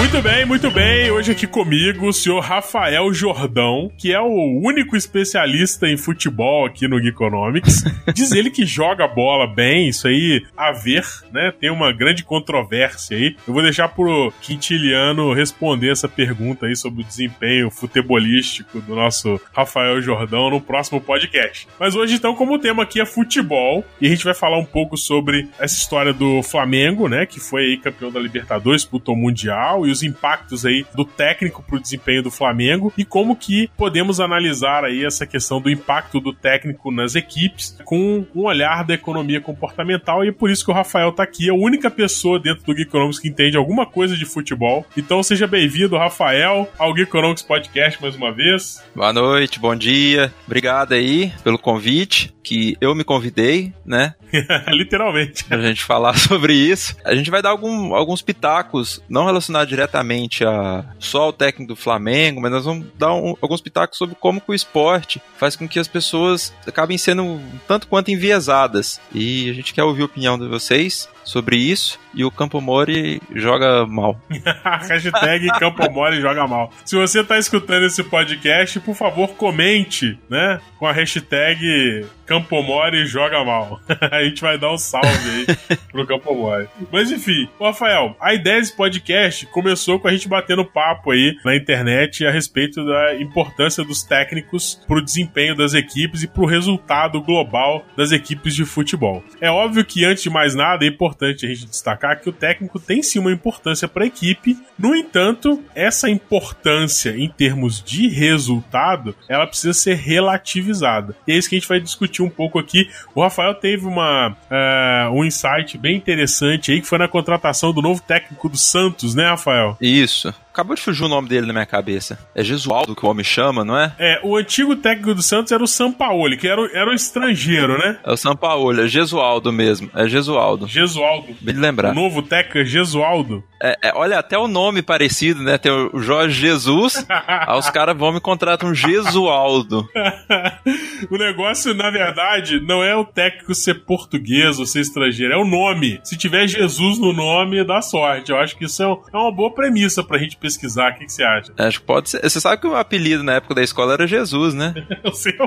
Muito bem, muito bem. Hoje aqui comigo o senhor Rafael Jordão, que é o único especialista em futebol aqui no Geekonomics. Diz ele que joga bola bem, isso aí a ver, né? Tem uma grande controvérsia aí. Eu vou deixar pro Quintiliano responder essa pergunta aí sobre o desempenho futebolístico do nosso Rafael Jordão no próximo podcast. Mas hoje, então, como o tema aqui é futebol, e a gente vai falar um pouco sobre essa história do Flamengo, né? Que foi aí campeão da Libertadores, puto Mundial, e os impactos aí do técnico pro desempenho do Flamengo e como que podemos analisar aí essa questão do impacto do técnico nas equipes com um olhar da economia comportamental e é por isso que o Rafael tá aqui, é a única pessoa dentro do Geekonomics que entende alguma coisa de futebol. Então seja bem-vindo, Rafael, ao Geekonomics Podcast mais uma vez. Boa noite, bom dia. Obrigado aí pelo convite, que eu me convidei, né? Literalmente. Pra gente falar sobre isso. A gente vai dar algum, alguns pitacos, não relacionados diretamente a só o técnico do Flamengo, mas nós vamos dar um, alguns pitacos sobre como que o esporte faz com que as pessoas acabem sendo tanto quanto enviesadas. E a gente quer ouvir a opinião de vocês sobre isso e o Campo Mori joga mal. Hashtag Campo Mori joga mal. Se você está escutando esse podcast, por favor, comente, né? Com a hashtag Campo Mori joga mal. a gente vai dar um salve aí pro Campo Mori. Mas enfim, Rafael, a ideia desse podcast começou com a gente batendo papo aí na internet a respeito da importância dos técnicos pro desempenho das equipes e pro resultado global das equipes de futebol. É óbvio que, antes de mais nada, é importante importante a gente destacar que o técnico tem sim uma importância para a equipe. No entanto, essa importância em termos de resultado, ela precisa ser relativizada. E é isso que a gente vai discutir um pouco aqui. O Rafael teve uma, uh, um insight bem interessante aí, que foi na contratação do novo técnico do Santos, né, Rafael? Isso. Acabou de fugir o nome dele na minha cabeça. É Jesualdo que o homem chama, não é? É, o antigo técnico do Santos era o Sampaoli, que era o, era estrangeiro, né? É o Sampaoli, é Jesualdo mesmo. É Jesualdo. Jesualdo. Bem de lembrar. O novo técnico é Jesualdo. É, é, olha, até o nome parecido, né? Tem o Jorge Jesus, aí os caras vão me contratam um Jesualdo. o negócio, na verdade, não é o técnico ser português ou ser estrangeiro, é o nome. Se tiver Jesus no nome, dá sorte. Eu acho que isso é, é uma boa premissa pra gente pesquisar. O que, que você acha? Acho que pode ser. Você sabe que o apelido na época da escola era Jesus, né? o seu.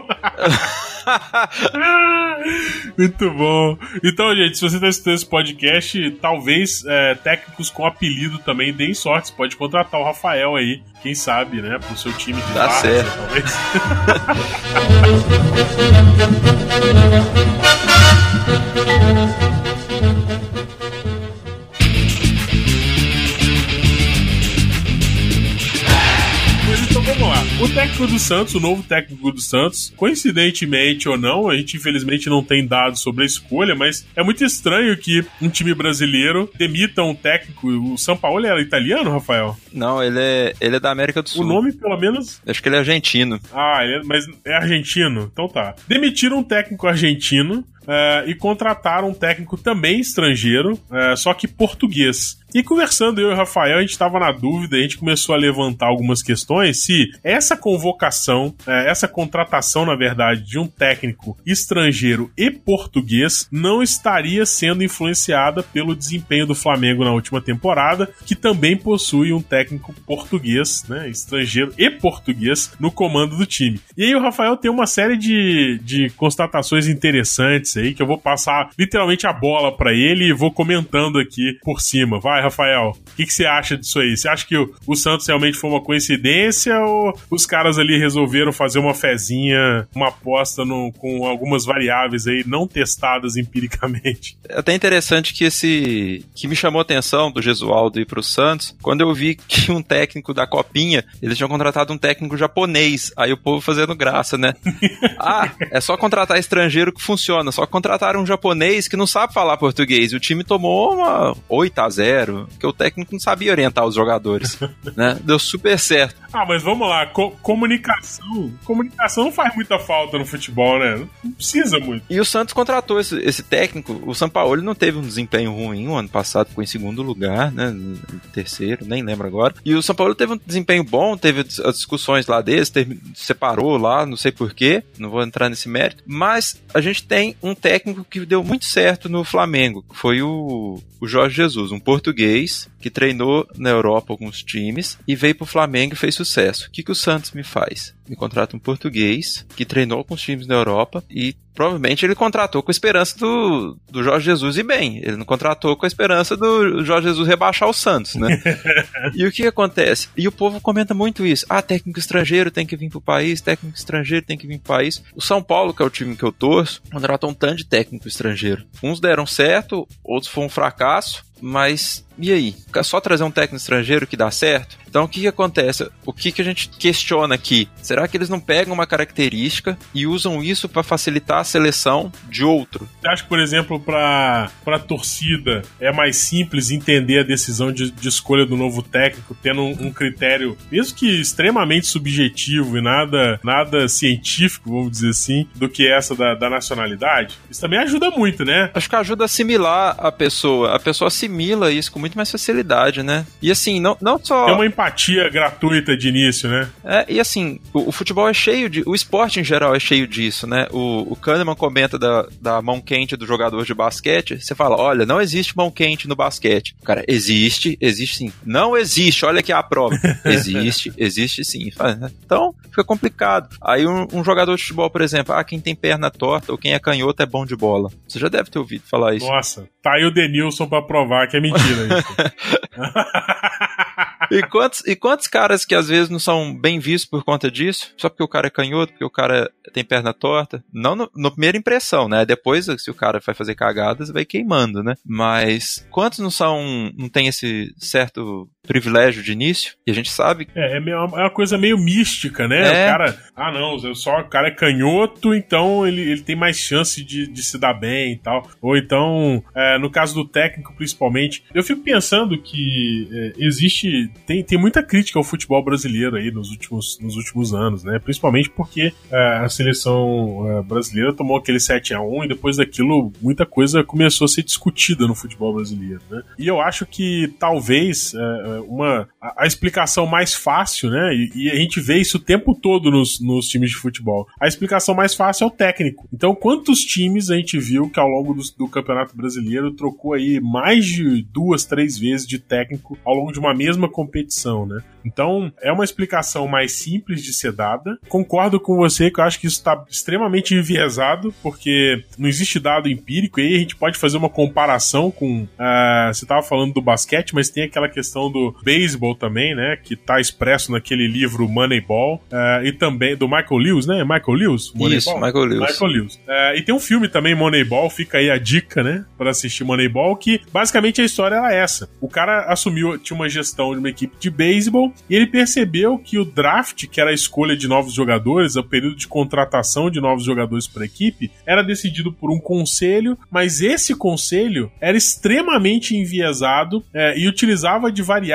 Muito bom. Então, gente, se você está escutando esse podcast, talvez é, técnicos com apelido também deem sorte. Você pode contratar o Rafael aí, quem sabe, né? Pro seu time de Dá várzea, certo. talvez. O técnico do Santos, o novo técnico do Santos, coincidentemente ou não, a gente infelizmente não tem dados sobre a escolha, mas é muito estranho que um time brasileiro demita um técnico. O São Paulo era italiano, Rafael? Não, ele é, ele é da América do Sul. O nome, pelo menos. Acho que ele é argentino. Ah, ele é- mas é argentino? Então tá. Demitiram um técnico argentino. eh, e contrataram um técnico também estrangeiro, eh, só que português. E conversando eu e o Rafael, a gente estava na dúvida, a gente começou a levantar algumas questões se essa convocação, eh, essa contratação, na verdade, de um técnico estrangeiro e português não estaria sendo influenciada pelo desempenho do Flamengo na última temporada, que também possui um técnico português, né, estrangeiro e português no comando do time. E aí o Rafael tem uma série de, de constatações interessantes aí que eu vou passar literalmente a bola para ele e vou comentando aqui por cima. Vai, Rafael, o que, que você acha disso aí? Você acha que o, o Santos realmente foi uma coincidência ou os caras ali resolveram fazer uma fezinha, uma aposta no- com algumas variáveis aí não testadas empiricamente? É até interessante que esse. que me chamou a atenção do Gesualdo ir pro Santos, quando eu vi que um técnico da Copinha, eles tinham contratado um técnico japonês. Aí o povo fazendo graça, né? ah, é só contratar estrangeiro que funciona. Só contrataram um japonês que não sabe falar português. E o time tomou uma 8 a 0 porque o técnico não sabia orientar os jogadores. né? Deu super certo. Ah, mas vamos lá, Co comunicação. Comunicação não faz muita falta no futebol, né? Não precisa muito. E o Santos contratou esse, esse técnico. O São Paulo não teve um desempenho ruim o ano passado, ficou em segundo lugar, né? Terceiro, nem lembro agora. E o São Paulo teve um desempenho bom, teve as discussões lá deles, teve, separou lá, não sei porquê, não vou entrar nesse mérito. Mas a gente tem um técnico que deu muito certo no Flamengo, que foi o, o Jorge Jesus, um português que treinou na Europa alguns times e veio pro Flamengo e fez sucesso. O que, que o Santos me faz? Me contrata um português que treinou com os times na Europa e provavelmente ele contratou com a esperança do, do Jorge Jesus e bem. Ele não contratou com a esperança do Jorge Jesus rebaixar o Santos, né? e o que acontece? E o povo comenta muito isso. Ah, técnico estrangeiro tem que vir pro país, técnico estrangeiro tem que vir pro país. O São Paulo, que é o time que eu torço, contratou um tanto de técnico estrangeiro. Uns deram certo, outros foram um fracasso mas e aí? Só trazer um técnico estrangeiro que dá certo? Então o que, que acontece? O que, que a gente questiona aqui? Será que eles não pegam uma característica e usam isso para facilitar a seleção de outro? Você acha que, por exemplo, para a torcida é mais simples entender a decisão de, de escolha do novo técnico, tendo um, um, critério, mesmo que extremamente subjetivo e nada, nada científico, vamos dizer assim, do que essa da, da nacionalidade? Isso também ajuda muito, né? Acho que ajuda a assimilar a pessoa. A pessoa assimila isso com muito mais facilidade, né? E assim, não, não só. É uma empatia gratuita de início, né? É, e assim, o, o, futebol é cheio de. O esporte em geral é cheio disso, né? O, o Kahneman comenta da, da mão quente do jogador de basquete. Você fala: olha, não existe mão quente no basquete. Cara, existe, existe sim. Não existe, olha aqui a prova. existe, existe sim. Né? Então, fica complicado. Aí um, um, jogador de futebol, por exemplo, ah, quem tem perna torta ou quem é canhoto é bom de bola. Você já deve ter ouvido falar isso. Nossa, tá aí o Denilson pra provar que é mentira. E, quantos, e quantos caras que às vezes não são bem vistos por conta disso? Só porque o cara é canhoto, porque o cara tem perna torta? Não no, primeira impressão, né? Depois, se o cara vai fazer cagadas, vai queimando, né? Mas quantos não são. não tem esse certo privilégio de início, e a gente sabe. É, é, meio, é uma coisa meio mística, né? É. O cara, ah não, só o cara é canhoto, então ele, ele tem mais chance de, de se dar bem e tal. Ou então, é, no caso do técnico principalmente, eu fico pensando que é, existe, tem, tem muita crítica ao futebol brasileiro aí nos últimos, nos últimos anos, né? Principalmente porque é, a seleção brasileira tomou aquele 7 a 1 e depois daquilo muita coisa começou a ser discutida no futebol brasileiro, né? E eu acho que talvez uma a, a, explicação mais fácil, né? E, e, a gente vê isso o tempo todo nos, nos times de futebol. A explicação mais fácil é o técnico. Então, quantos times a gente viu que ao longo do, do Campeonato Brasileiro trocou aí mais de duas, três vezes de técnico ao longo de uma mesma competição, né? Então, é uma explicação mais simples de ser dada. Concordo com você que eu acho que isso está extremamente enviesado, porque não existe dado empírico, e aí a gente pode fazer uma comparação com. Uh, você estava falando do basquete, mas tem aquela questão do beisebol também, né? Que está expresso naquele livro Moneyball, uh, e também do Michael Lewis, né? Michael Lewis? Moneyball? Isso, Michael Lewis. Michael Lewis. Uh, e tem um filme também, Moneyball, fica aí a dica, né? Para assistir Moneyball, que basicamente a história era essa. O cara assumiu, tinha uma gestão de uma equipe de beisebol e ele percebeu que o draft, que era a escolha de novos jogadores, o período de contratação de novos jogadores para a equipe, era decidido por um conselho, mas esse conselho era extremamente enviesado é, e utilizava de variáveis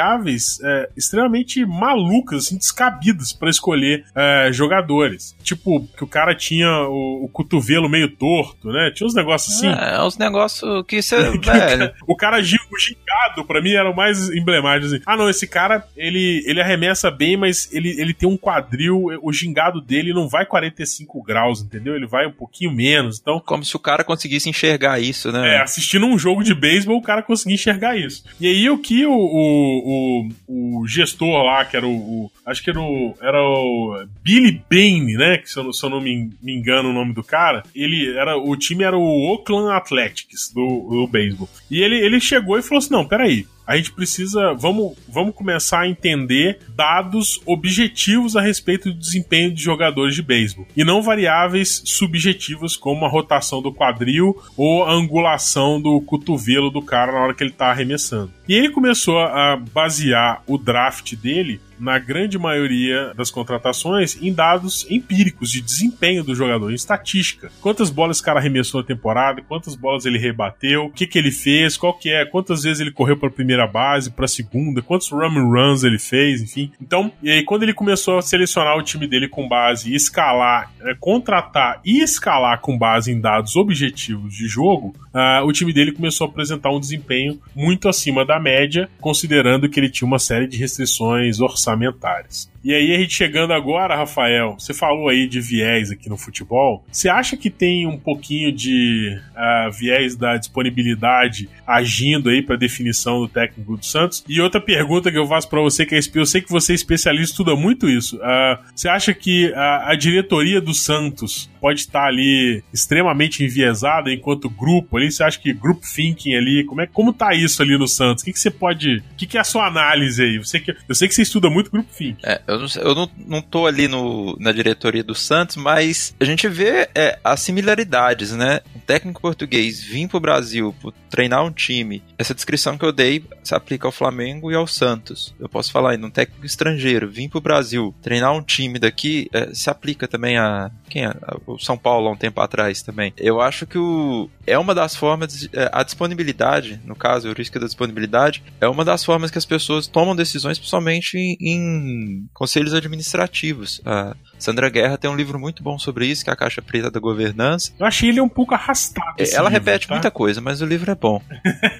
é, extremamente malucas, assim, descabidas para escolher é, jogadores. Tipo, que o cara tinha o, o, cotovelo meio torto, né? Tinha uns negócios assim. É, uns negócios que você. o cara gingado, para mim, era o mais emblemático. Assim. Ah, não, esse cara, ele, ele arremessa bem, mas ele, ele tem um quadril, o gingado dele não vai 45 graus, entendeu? Ele vai um pouquinho menos. Então, como se o cara conseguisse enxergar isso, né? É, assistindo um jogo de beisebol, o cara conseguia enxergar isso. E aí o que o, o, o, o gestor lá, que era o, o, acho que era o, era o Billy Bain, né? Que se eu, se eu não me, me, engano o nome do cara, ele era o time era o Oakland Athletics do, do beisebol. E ele, ele chegou e falou assim: "Não, peraí, a gente precisa. Vamos, vamos começar a entender dados objetivos a respeito do desempenho de jogadores de beisebol. E não variáveis subjetivas como a rotação do quadril ou a angulação do cotovelo do cara na hora que ele tá arremessando. E ele começou a basear o draft dele na grande maioria das contratações, em dados empíricos de desempenho do jogador, em estatística. Quantas bolas esse cara arremessou na temporada, quantas bolas ele rebateu, o que, que ele fez, qual que é, quantas vezes ele correu para a primeira base, para a segunda, quantos run runs ele fez, enfim. Então, e aí quando ele começou a selecionar o time dele com base escalar, é, contratar e escalar com base em dados objetivos de jogo, uh, o time dele começou a apresentar um desempenho muito acima da média, considerando que ele tinha uma série de restrições orçamentárias orçamentárias. E aí, a gente chegando agora, Rafael, você falou aí de viés aqui no futebol. Você acha que tem um pouquinho de uh, viés da disponibilidade agindo aí para definição do técnico do Santos? E outra pergunta que eu faço para você, que é, eu sei que você é especialista, estuda muito isso. Uh, você acha que a, a diretoria do Santos pode estar ali extremamente enviesada enquanto grupo ali? Você acha que group thinking ali, como é como tá isso ali no Santos? O que, que você pode. O que, que é a sua análise aí? Você que, eu sei que você estuda muito group thinking. É, eu, não, eu não, não tô ali no, na diretoria do Santos, mas a gente vê é, as similaridades, né? Um técnico português vir pro Brasil pro treinar um time. Essa descrição que eu dei se aplica ao Flamengo e ao Santos. Eu posso falar ainda, um técnico estrangeiro vir pro Brasil treinar um time daqui é, se aplica também a. Quem é? O São Paulo há um tempo atrás também. Eu acho que o, é uma das formas. É, a disponibilidade, no caso, o risco da disponibilidade, é uma das formas que as pessoas tomam decisões, principalmente em, em conselhos administrativos. A Sandra Guerra tem um livro muito bom sobre isso, que é a Caixa Preta da Governança. Eu achei ele um pouco arrastado. É, ela livro, repete tá? muita coisa, mas o livro é bom.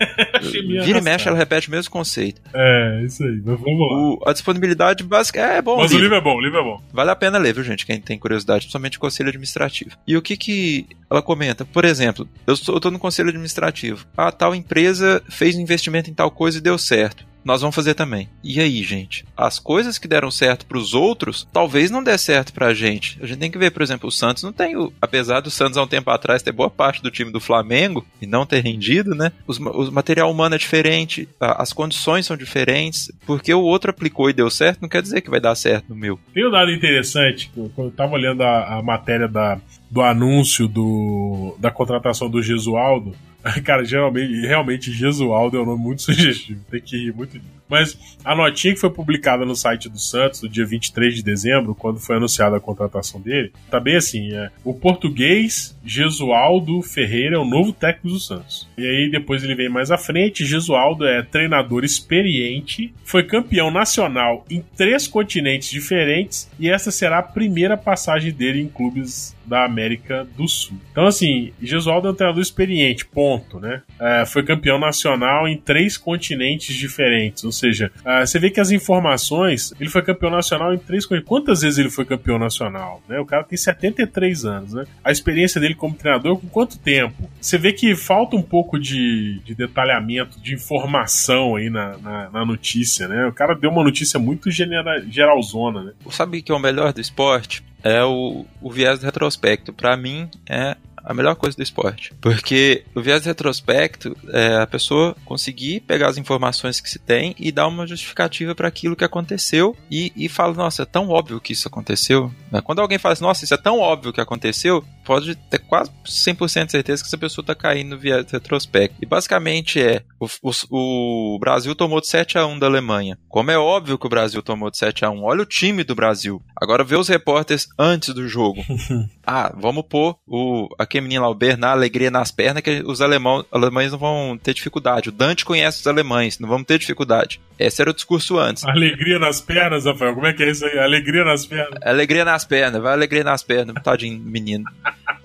Vira e mexe, ela repete o mesmo conceito. É, isso aí, mas vamos lá. O, a disponibilidade básica é bom. Mas o livro. o livro é bom, o livro é bom. Vale a pena ler, viu, gente? Quem tem curiosidade, principalmente o conselho administrativo. E o que que ela comenta? Por exemplo, eu estou no conselho administrativo. A tal empresa fez um investimento em tal coisa e deu certo nós vamos fazer também. E aí, gente? As coisas que deram certo para os outros, talvez não dê certo para a gente. A gente tem que ver, por exemplo, o Santos não tem, o, apesar do Santos há um tempo atrás ter boa parte do time do Flamengo e não ter rendido, né? Os, o material humano é diferente, as condições são diferentes, porque o outro aplicou e deu certo, não quer dizer que vai dar certo no meu. Tem um dado interessante, quando eu tava olhando a, a matéria da, do anúncio do, da contratação do Gesualdo, Cara, geralmente, realmente, Gesualdo é um nome muito sugestivo. Tem que rir muito disso. Mas a notinha que foi publicada no site do Santos no dia 23 de dezembro, quando foi anunciada a contratação dele, tá bem assim: é, o português Gesualdo Ferreira é o novo técnico do Santos. E aí depois ele vem mais à frente: Gesualdo é treinador experiente, foi campeão nacional em três continentes diferentes e essa será a primeira passagem dele em clubes da América do Sul. Então, assim, Gesualdo é um treinador experiente, ponto, né? É, foi campeão nacional em três continentes diferentes, ou seja, uh, você vê que as informações. Ele foi campeão nacional em três coisas. Quantas vezes ele foi campeão nacional? Né? O cara tem 73 anos, né? A experiência dele como treinador, com quanto tempo? Você vê que falta um pouco de, de detalhamento, de informação aí na, na, na, notícia, né? O cara deu uma notícia muito genera, geralzona, né? Sabe que é o melhor do esporte? É o, o viés do retrospecto. Para mim, é a melhor coisa do esporte. Porque o viés retrospecto é a pessoa conseguir pegar as informações que se tem e dar uma justificativa para aquilo que aconteceu e, e fala, nossa, é tão óbvio que isso aconteceu. Né? Quando alguém fala assim, nossa, isso é tão óbvio que aconteceu, pode ter quase 100% de certeza que essa pessoa está caindo no viés retrospecto. E basicamente é, o, o, o, Brasil tomou de 7 a 1 da Alemanha. Como é óbvio que o Brasil tomou de 7 a 1 olha o time do Brasil. Agora vê os repórteres antes do jogo. ah, vamos pôr o, aquele menino lá, o Bernard, alegria nas pernas, que os alemão, alemães não vão ter dificuldade. O Dante conhece os alemães, não vamos ter dificuldade. Esse era o discurso antes. Alegria nas pernas, Rafael, como é que é isso aí? Alegria nas pernas. Alegria nas pernas, vai alegria nas pernas, tadinho menino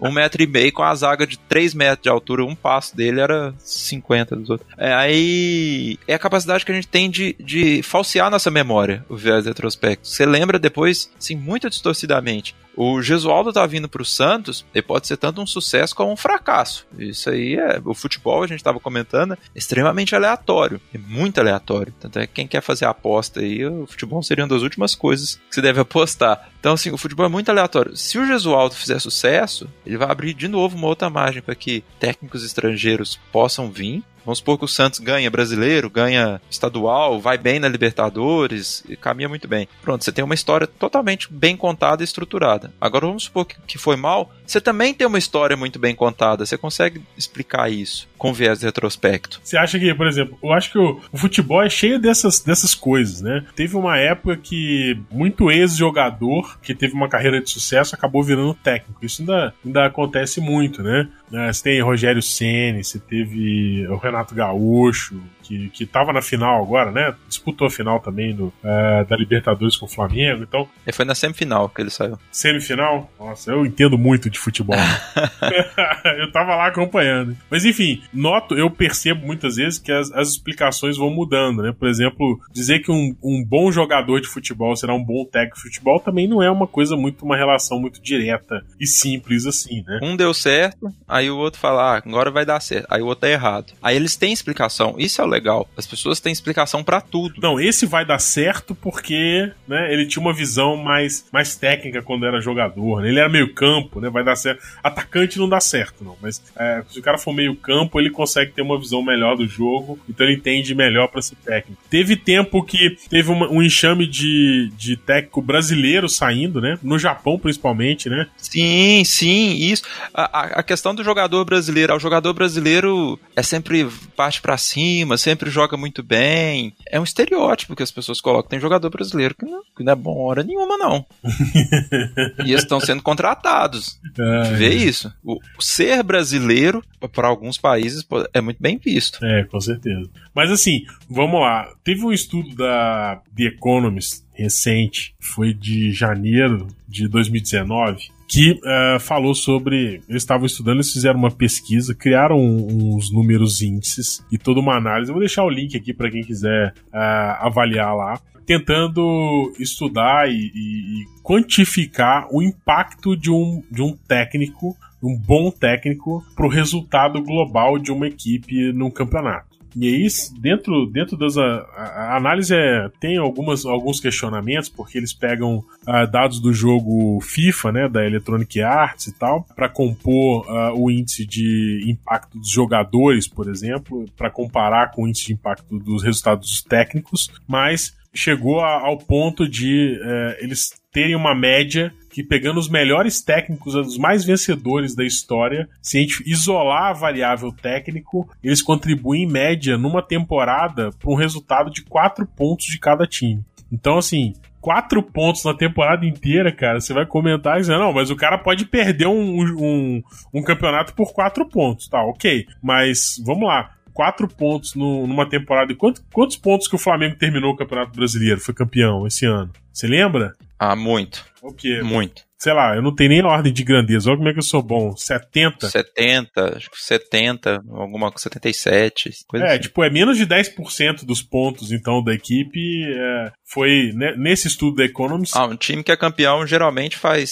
um metro e meio com a zaga de 3 metros de altura, um passo dele era 50 dos outros. É, aí é a capacidade que a gente tem de, de falsear nossa memória, o viés retrospecto. Você lembra depois, assim, muito distorcidamente. O Gesualdo tá vindo pro Santos, ele pode ser tanto um sucesso como um fracasso. Isso aí é. O futebol, a gente tava comentando, é extremamente aleatório. É muito aleatório. Tanto é que quem quer fazer aposta aí, o futebol seria uma das últimas coisas que se deve apostar. Então, assim, o futebol é muito aleatório. Se o Gesualdo fizer sucesso, ele vai abrir de novo uma outra margem para que técnicos estrangeiros possam vir Vamos supor que o Santos ganha brasileiro, ganha estadual, vai bem na Libertadores, caminha muito bem. Pronto, você tem uma história totalmente bem contada e estruturada. Agora vamos supor que, que foi mal, você também tem uma história muito bem contada. Você consegue explicar isso com viés retrospecto. Você acha que, por exemplo, eu acho que o, o, futebol é cheio dessas, dessas coisas, né? Teve uma época que muito ex-jogador que teve uma carreira de sucesso acabou virando técnico. Isso ainda, ainda acontece muito, né? É, você tem Rogério Ceni, você teve o Renato Gaúcho, que, que tava na final agora, né? Disputou a final também do, uh, da Libertadores com o Flamengo, então... Ele foi na semifinal que ele saiu. Semifinal? Nossa, eu entendo muito de futebol. Né? eu tava lá acompanhando. Mas enfim, noto, eu percebo muitas vezes que as, as explicações vão mudando, né? Por exemplo, dizer que um, um bom jogador de futebol será um bom técnico de futebol também não é uma coisa muito, uma relação muito direta e simples assim, né? Um deu certo, aí o outro fala, ah, agora vai dar certo. Aí o outro tá errado. Aí eles têm explicação. Isso é o legal. As pessoas têm explicação para tudo. Não, esse vai dar certo porque, né, ele tinha uma visão mais, mais técnica quando era jogador, né? Ele era meio campo, né? Vai dar certo. Atacante não dá certo, não. Mas é, se o cara for meio campo, ele consegue ter uma visão melhor do jogo, então ele entende melhor para ser técnico. Teve tempo que teve uma, um enxame de, de técnico brasileiro saindo, né? No Japão, principalmente, né? Sim, sim, isso. A, a questão do jogador brasileiro, o jogador brasileiro é sempre parte para cima, sempre joga muito bem. É um estereótipo que as pessoas colocam. Tem jogador brasileiro que não, que não é bom hora nenhuma, não. e eles estão sendo contratados. É, Vê isso. O, ser brasileiro, para alguns países, é muito bem visto. É, com certeza. Mas assim, vamos lá. Teve um estudo da The Economist recente, foi de janeiro de 2019, que uh, falou sobre. Eles estavam estudando, eles fizeram uma pesquisa, criaram uns números índices e toda uma análise. Eu vou deixar o link aqui para quem quiser uh, avaliar lá, tentando estudar e, e, e quantificar o impacto de um, de um técnico, um bom técnico, para o resultado global de uma equipe num campeonato. E aí, dentro, dentro das. A, a análise é, tem algumas, alguns questionamentos, porque eles pegam uh, dados do jogo FIFA, né, da Electronic Arts e tal, para compor uh, o índice de impacto dos jogadores, por exemplo, para comparar com o índice de impacto dos resultados técnicos, mas chegou a, ao ponto de uh, eles terem uma média que pegando os melhores técnicos, os mais vencedores da história, se a gente isolar a variável técnico, eles contribuem em média numa temporada para um resultado de 4 pontos de cada time. Então, assim, quatro pontos na temporada inteira, cara, você vai comentar dizer, não, mas o cara pode perder um, um, um campeonato por quatro pontos, tá, ok. Mas, vamos lá, quatro pontos no, numa temporada. E quantos, quantos pontos que o Flamengo terminou o Campeonato Brasileiro? Foi campeão esse ano? Você lembra? Ah, muito. O quê? Muito sei lá, eu não tenho nem ordem de grandeza. Olha como é que eu sou bom. 70? 70, acho que 70, alguma 77. Coisa é, assim. tipo, é menos de 10% dos pontos, então, da equipe. É, foi né, nesse estudo da Economist. Ah, um time que é campeão geralmente faz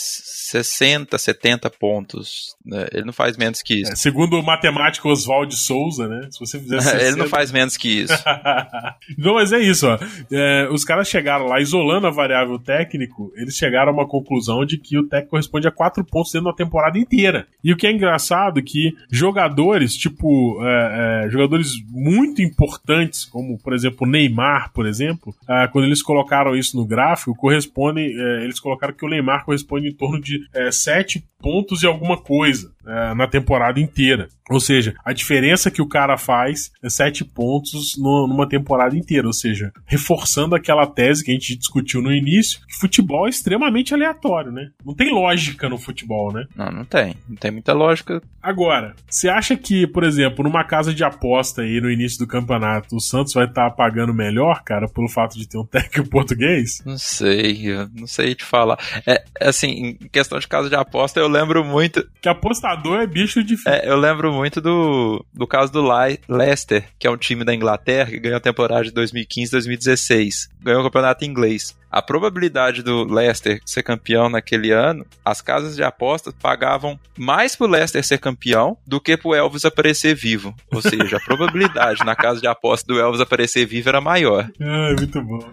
60, 70 pontos. Né? Ele não faz menos que isso. É, segundo o matemático Oswald Souza, né? Se você fizer 60... Ele não faz menos que isso. não, mas é isso, ó. É, os caras chegaram lá, isolando a variável técnico, eles chegaram a uma conclusão de que o técnico corresponde a 4 pontos dentro da temporada inteira. E o que é engraçado é que jogadores, tipo, é, é, jogadores muito importantes, como, por exemplo, Neymar, por exemplo, é, quando eles colocaram isso no gráfico, corresponde, é, eles colocaram que o Neymar corresponde em torno de é, 7 pontos e alguma coisa é, na temporada inteira. Ou seja, a diferença que o cara faz é 7 pontos no, numa temporada inteira. Ou seja, reforçando aquela tese que a gente discutiu no início, que futebol é extremamente aleatório, né? Não tem lógica no futebol, né? Não, não tem. Não tem muita lógica. Agora, você acha que, por exemplo, numa casa de aposta aí no início do campeonato, o Santos vai estar tá pagando melhor, cara, pelo fato de ter um técnico português? Não sei, não sei te falar. É, assim, em questão de casa de aposta, eu lembro muito. Que apostador é bicho difícil. É, eu lembro muito do, do caso do Leicester, que é um time da Inglaterra que ganhou a temporada de 2015-2016. ganhou o campeonato inglês. A probabilidade do Leicester ser campeão naquele ano, as casas de apostas pagavam mais pro Leicester ser campeão do que pro Elvis aparecer vivo. Ou seja, a probabilidade na casa de apostas do Elvis aparecer vivo era maior. Ah, muito bom.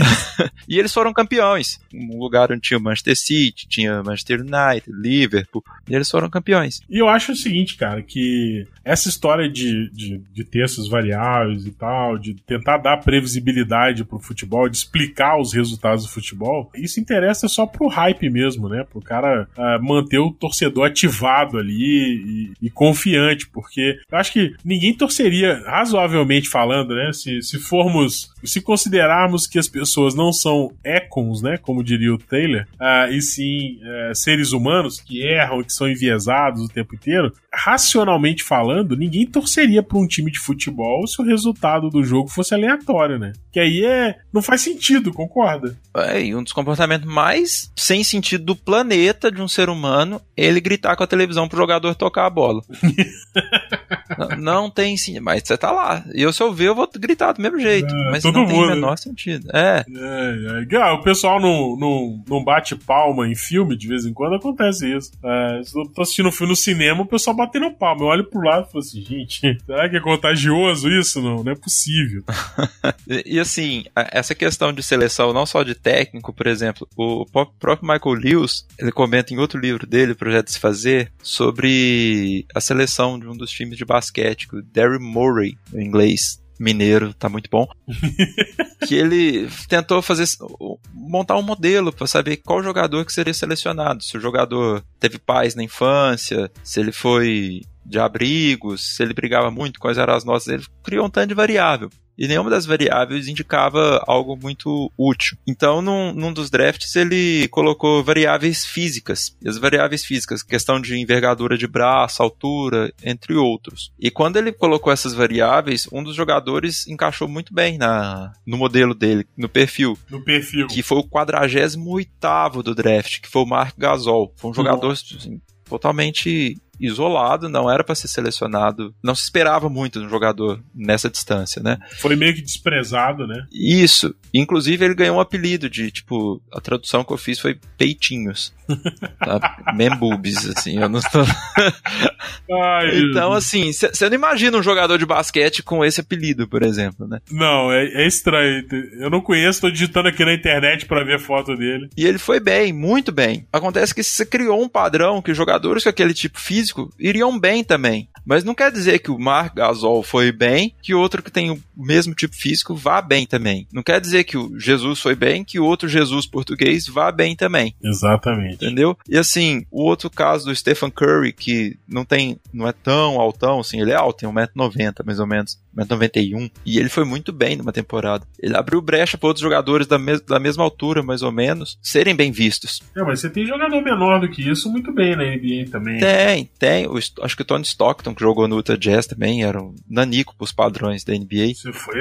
e eles foram campeões. Um lugar onde tinha Manchester City, tinha Manchester United, Liverpool, e eles foram campeões. E eu acho o seguinte, cara, que essa história de, de, de textos variáveis e tal, de tentar dar previsibilidade pro futebol, de explicar os resultados resultados do futebol, isso interessa só pro hype mesmo, né? Pro cara uh, manter o torcedor ativado ali e, e, confiante, porque eu acho que ninguém torceria, razoavelmente falando, né? Se, se formos, se considerarmos que as pessoas não são econs, né? Como diria o Taylor, uh, e sim uh, seres humanos que erram, que são enviesados o tempo inteiro, racionalmente falando, ninguém torceria para um time de futebol se o resultado do jogo fosse aleatório, né? Que aí é. Não faz sentido, concorda? É, e um dos comportamentos mais sem sentido do planeta de um ser humano ele gritar com a televisão pro jogador tocar a bola. não, não, tem sim, mas você tá lá. E eu, se eu ver, eu vou gritar do mesmo jeito. É, mas não mundo. tem o menor sentido. É. é, é. O pessoal não, não, não bate palma em filme, de vez em quando acontece isso. É, se eu tô assistindo um filme no cinema, o pessoal batendo palma. Eu olho pro lado e falo assim, gente, será que é contagioso isso? Não, não é possível. e, e assim, essa questão de seleção, não só de técnico, por exemplo, o próprio Michael Lewis, ele comenta em outro livro dele, Projeto Se Fazer, sobre a seleção de um dos times de basquete, o Derry Murray, em inglês, mineiro, tá muito bom. que ele tentou fazer montar um modelo para saber qual jogador que seria selecionado, se o jogador teve pais na infância, se ele foi de abrigos, se ele brigava muito, quais eram as notas, ele criou um tanto de variável e nenhuma das variáveis indicava algo muito útil. Então, num, num, dos drafts, ele colocou variáveis físicas. E as variáveis físicas, questão de envergadura de braço, altura, entre outros. E quando ele colocou essas variáveis, um dos jogadores encaixou muito bem na, no modelo dele, no perfil. No perfil. Que foi o 48 do draft, que foi o Mark Gasol. Foi um jogador assim, totalmente isolado, não era para ser selecionado. Não se esperava muito de um jogador nessa distância, né? Foi meio que desprezado, né? Isso. Inclusive, ele ganhou um apelido de, tipo, a tradução que eu fiz foi peitinhos. tá? Membubis, assim, eu não tô. Ai, então, assim, você não imagina um jogador de basquete com esse apelido, por exemplo, né? Não, é, é estranho. Eu não conheço, tô digitando aqui na internet para ver foto dele. E ele foi bem, muito bem. Acontece que você criou um padrão que jogadores com aquele tipo físico iriam bem também. Mas não quer dizer que o Mark Gasol foi bem, que outro que tem o mesmo tipo físico vá bem também. Não quer dizer que o Jesus foi bem, que outro Jesus português vá bem também. Exatamente. Entendeu? E assim, o outro caso do Stephen Curry, que não tem, não é tão altão, assim, ele é alto, tem 1,90m mais ou menos, 1,91m, e ele foi muito bem numa temporada. Ele abriu brecha para outros jogadores da, mes da mesma altura, mais ou menos, serem bem vistos. É, mas você tem jogador menor do que isso muito bem na NBA também. Tem, tem. O, acho que o Tony Stockton, que jogou no Utah Jazz também, era um nanico pros padrões da NBA. Você foi,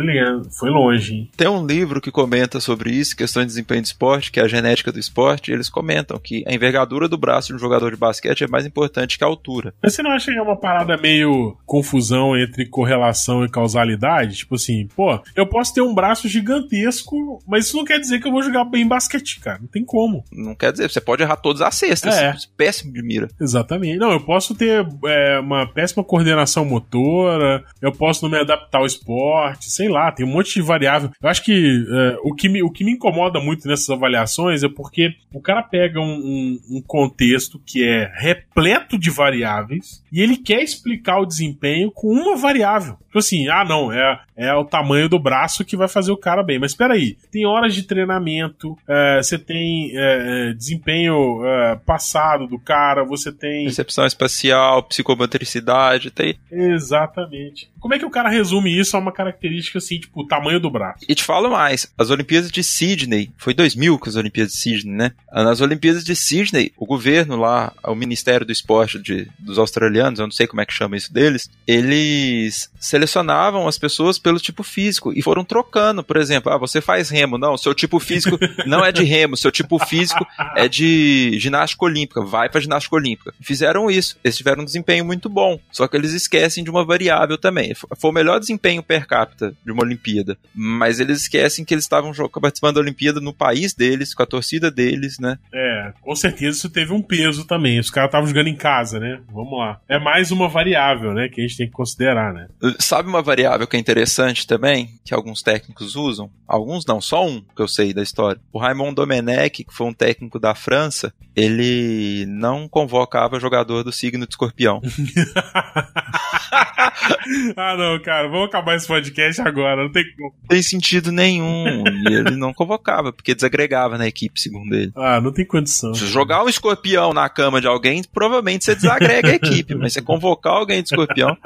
foi longe, hein? Tem um livro que comenta sobre isso, questões de desempenho de esporte, que é a genética do esporte, e eles comentam que a envergadura do braço de um jogador de basquete é mais importante que a altura. Mas você não acha que é uma parada meio confusão entre correlação e causalidade? Tipo assim, pô, eu posso ter um braço gigantesco, mas isso não quer dizer que eu vou jogar bem basquete, cara. Não tem como. Não quer dizer, você pode errar todas as cestas. É. Péssimo de mira. Exatamente. Não, eu posso ter é, uma péssima coordenação motora, eu posso não me adaptar ao esporte, sei lá, tem um monte de variável. Eu acho que é, o, que me, o que me incomoda muito nessas avaliações é porque o cara pega um, um, um contexto que é repleto de variáveis e ele quer explicar o desempenho com uma variável. Tipo assim, ah, não, é, é o tamanho do braço que vai fazer o cara bem. Mas espera aí, tem horas de treinamento, é, você tem é, é desempenho é, passado do cara, você tem. Percepção espacial, psicomotricidade, tem. Exatamente. Como é que o cara resume isso a uma característica assim, tipo, o tamanho do braço? E te falo mais, as Olimpíadas de Sydney, foi 2000 com as Olimpíadas de Sydney, né? Nas Olimpíadas de Sydney, o governo lá, o Ministério do Esporte de, dos australianos, eu não sei como é que chama isso deles, eles selecionavam as pessoas pelo tipo físico e foram trocando, por exemplo, ah, você faz remo, não, seu tipo físico não é de remo, seu tipo físico é de ginástica olímpica, vai para ginástica olímpica. Fizeram isso, eles tiveram um desempenho muito bom, só que eles esquecem de uma variável também. Foi o melhor desempenho per capita de uma Olimpíada, mas eles esquecem que eles estavam participando da Olimpíada no país deles, com a torcida deles, né? É, com certeza isso teve um peso também. Os caras estavam jogando em casa, né? Vamos lá. É mais uma variável, né, que a gente tem que considerar, né? Sabe uma variável que é interessante também, que alguns técnicos usam? Alguns não, só um que eu sei da história. O Raymond Domenech, que foi um técnico da França, ele não convocava jogador do signo de escorpião. ah, não, cara, vamos acabar esse podcast agora, não tem como. Tem sentido nenhum. e ele não convocava, porque desagregava na equipe, segundo ele. Ah, não tem condição. Se jogar um escorpião na cama de alguém, provavelmente você desagrega a equipe, mas você convocar alguém de escorpião.